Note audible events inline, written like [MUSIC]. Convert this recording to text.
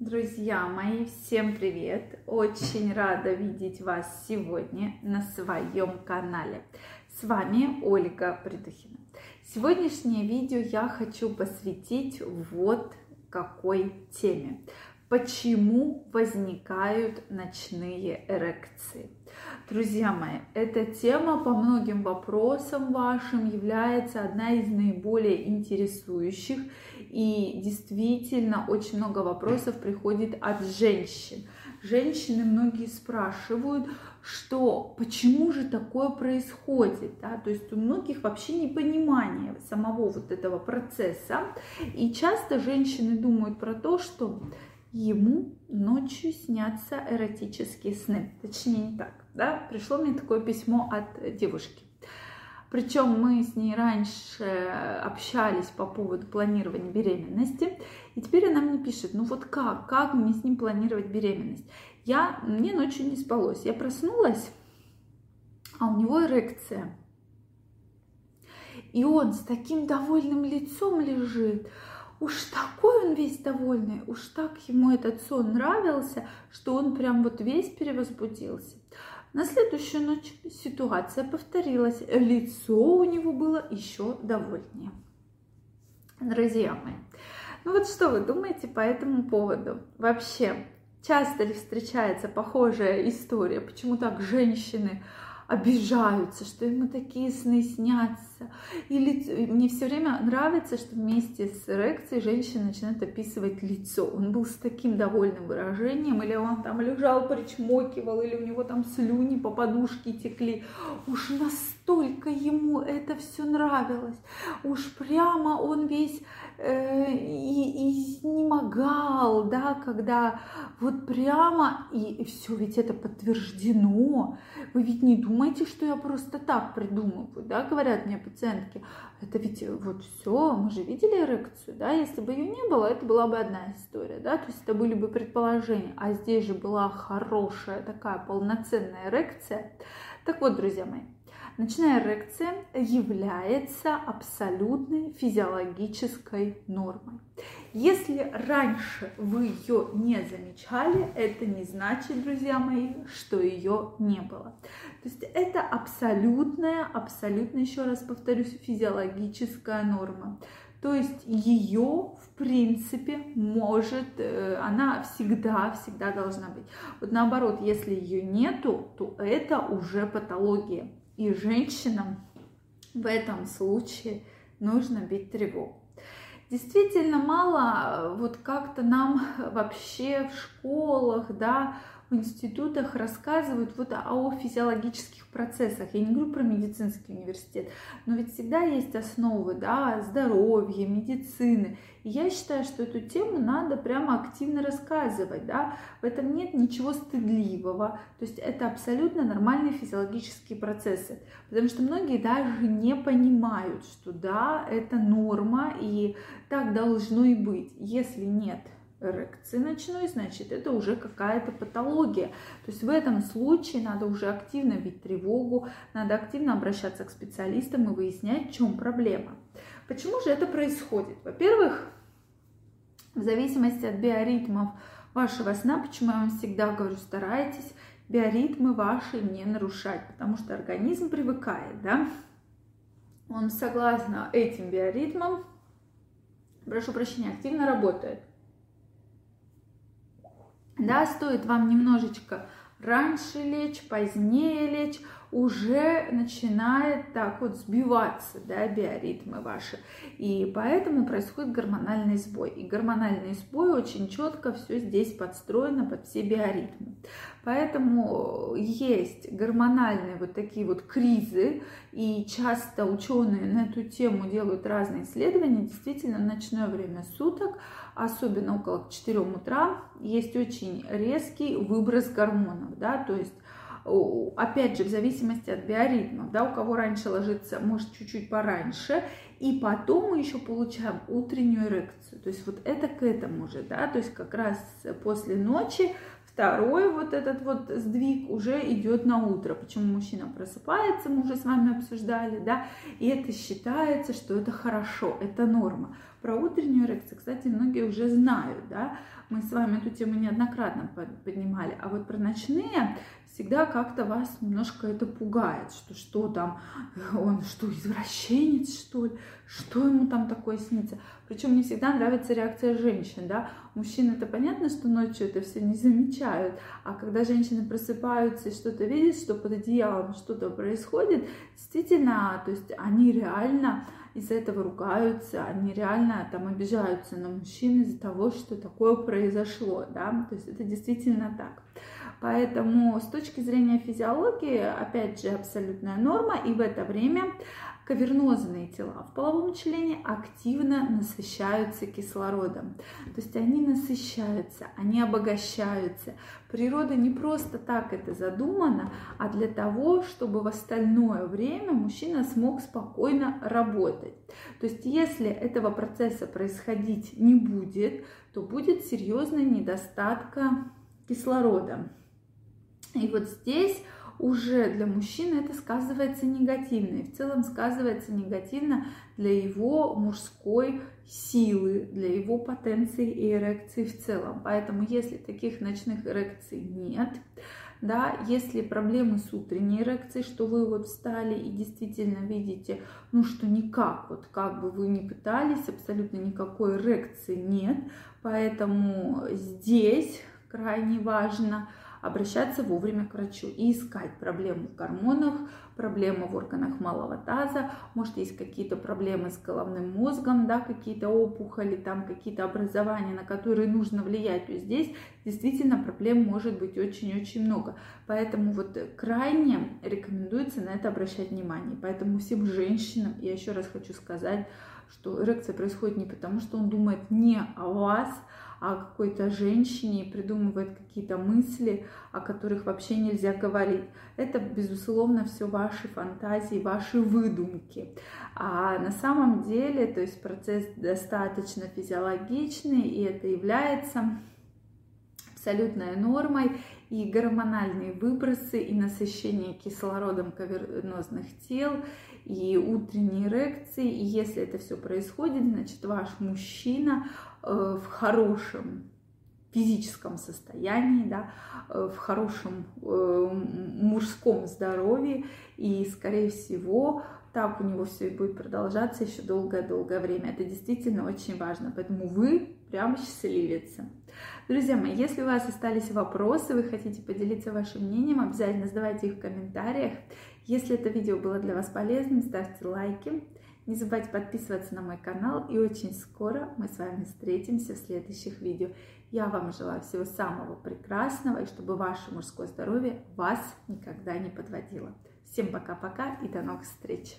Друзья мои, всем привет! Очень рада видеть вас сегодня на своем канале. С вами Ольга Придухина. Сегодняшнее видео я хочу посвятить вот какой теме. Почему возникают ночные эрекции? Друзья мои, эта тема по многим вопросам вашим является одна из наиболее интересующих. И действительно очень много вопросов приходит от женщин. Женщины многие спрашивают, что почему же такое происходит, да? то есть у многих вообще непонимание самого вот этого процесса, и часто женщины думают про то, что ему ночью снятся эротические сны. Точнее, не так. Да? Пришло мне такое письмо от девушки. Причем мы с ней раньше общались по поводу планирования беременности. И теперь она мне пишет, ну вот как, как мне с ним планировать беременность? Я, мне ночью не спалось. Я проснулась, а у него эрекция. И он с таким довольным лицом лежит. Уж такой он весь довольный, уж так ему этот сон нравился, что он прям вот весь перевозбудился. На следующую ночь ситуация повторилась. Лицо у него было еще довольнее. Друзья мои, ну вот что вы думаете по этому поводу? Вообще, часто ли встречается похожая история? Почему так женщины обижаются, что ему такие сны снятся. Или мне все время нравится, что вместе с эрекцией женщина начинает описывать лицо. Он был с таким довольным выражением, или он там лежал, причмокивал, или у него там слюни по подушке текли. Уж настолько ему это все нравилось. Уж прямо он весь э, и, изнемогал, да, когда вот прямо, и, все ведь это подтверждено. Вы ведь не думаете, думаете, что я просто так придумываю, да, говорят мне пациентки, это ведь вот все, мы же видели эрекцию, да, если бы ее не было, это была бы одна история, да, то есть это были бы предположения, а здесь же была хорошая такая полноценная эрекция. Так вот, друзья мои, Ночная эрекция является абсолютной физиологической нормой. Если раньше вы ее не замечали, это не значит, друзья мои, что ее не было. То есть это абсолютная, абсолютно, еще раз повторюсь, физиологическая норма. То есть ее, в принципе, может, э, она всегда, всегда должна быть. Вот наоборот, если ее нету, то это уже патология. И женщинам в этом случае нужно бить тревогу. Действительно мало, вот как-то нам вообще в школах, да, в институтах рассказывают вот о физиологических процессах. Я не говорю про медицинский университет, но ведь всегда есть основы да, здоровья, медицины. И я считаю, что эту тему надо прямо активно рассказывать. Да? В этом нет ничего стыдливого. То есть это абсолютно нормальные физиологические процессы. Потому что многие даже не понимают, что да, это норма и так должно и быть. Если нет эрекции ночной, значит, это уже какая-то патология. То есть в этом случае надо уже активно бить тревогу, надо активно обращаться к специалистам и выяснять, в чем проблема. Почему же это происходит? Во-первых, в зависимости от биоритмов вашего сна, почему я вам всегда говорю, старайтесь биоритмы ваши не нарушать, потому что организм привыкает, да, он согласно этим биоритмам, прошу прощения, активно работает. Да, стоит вам немножечко раньше лечь, позднее лечь, уже начинает так вот сбиваться, да, биоритмы ваши. И поэтому происходит гормональный сбой. И гормональный сбой очень четко все здесь подстроено под все биоритмы. Поэтому есть гормональные вот такие вот кризы, и часто ученые на эту тему делают разные исследования. Действительно, ночное время суток, особенно около 4 утра, есть очень резкий выброс гормонов, да, то есть опять же, в зависимости от биоритмов, да, у кого раньше ложится, может, чуть-чуть пораньше, И потом мы еще получаем утреннюю эрекцию. То есть вот это к этому же, да, то есть как раз после ночи Второй вот этот вот сдвиг уже идет на утро. Почему мужчина просыпается, мы уже с вами обсуждали, да, и это считается, что это хорошо, это норма. Про утреннюю эрекцию, кстати, многие уже знают, да, мы с вами эту тему неоднократно поднимали, а вот про ночные всегда как-то вас немножко это пугает, что что там, [LAUGHS] он что, извращенец, что ли, что ему там такое снится. Причем не всегда нравится реакция женщин, да, мужчин это понятно, что ночью это все не замечают, а когда женщины просыпаются и что-то видят, что под одеялом что-то происходит, действительно, то есть они реально из-за этого ругаются, они реально там обижаются на мужчин из-за того, что такое произошло, да, то есть это действительно так. Поэтому с точки зрения физиологии, опять же, абсолютная норма, и в это время кавернозные тела в половом члене активно насыщаются кислородом. То есть они насыщаются, они обогащаются. Природа не просто так это задумана, а для того, чтобы в остальное время мужчина смог спокойно работать. То есть если этого процесса происходить не будет, то будет серьезная недостатка кислорода. И вот здесь уже для мужчины это сказывается негативно. И в целом сказывается негативно для его мужской силы, для его потенции и эрекции в целом. Поэтому если таких ночных эрекций нет, да, если проблемы с утренней эрекцией, что вы вот встали и действительно видите, ну что никак, вот как бы вы ни пытались, абсолютно никакой эрекции нет, поэтому здесь крайне важно обращаться вовремя к врачу и искать проблему в гормонах, проблемы в органах малого таза, может есть какие-то проблемы с головным мозгом, да, какие-то опухоли, там какие-то образования, на которые нужно влиять, то здесь действительно проблем может быть очень-очень много. Поэтому вот крайне рекомендуется на это обращать внимание. Поэтому всем женщинам, я еще раз хочу сказать, что эрекция происходит не потому, что он думает не о вас, о какой-то женщине придумывает какие-то мысли, о которых вообще нельзя говорить. Это, безусловно, все ваши фантазии, ваши выдумки. А на самом деле, то есть процесс достаточно физиологичный, и это является абсолютной нормой, и гормональные выбросы, и насыщение кислородом кавернозных тел, и утренние эрекции. И если это все происходит, значит ваш мужчина, в хорошем физическом состоянии, да, э, в хорошем э, мужском здоровье, и, скорее всего, так у него все и будет продолжаться еще долгое-долгое время. Это действительно очень важно, поэтому вы прям счастливица. Друзья мои, если у вас остались вопросы, вы хотите поделиться вашим мнением, обязательно задавайте их в комментариях. Если это видео было для вас полезным, ставьте лайки. Не забывайте подписываться на мой канал, и очень скоро мы с вами встретимся в следующих видео. Я вам желаю всего самого прекрасного, и чтобы ваше мужское здоровье вас никогда не подводило. Всем пока-пока и до новых встреч!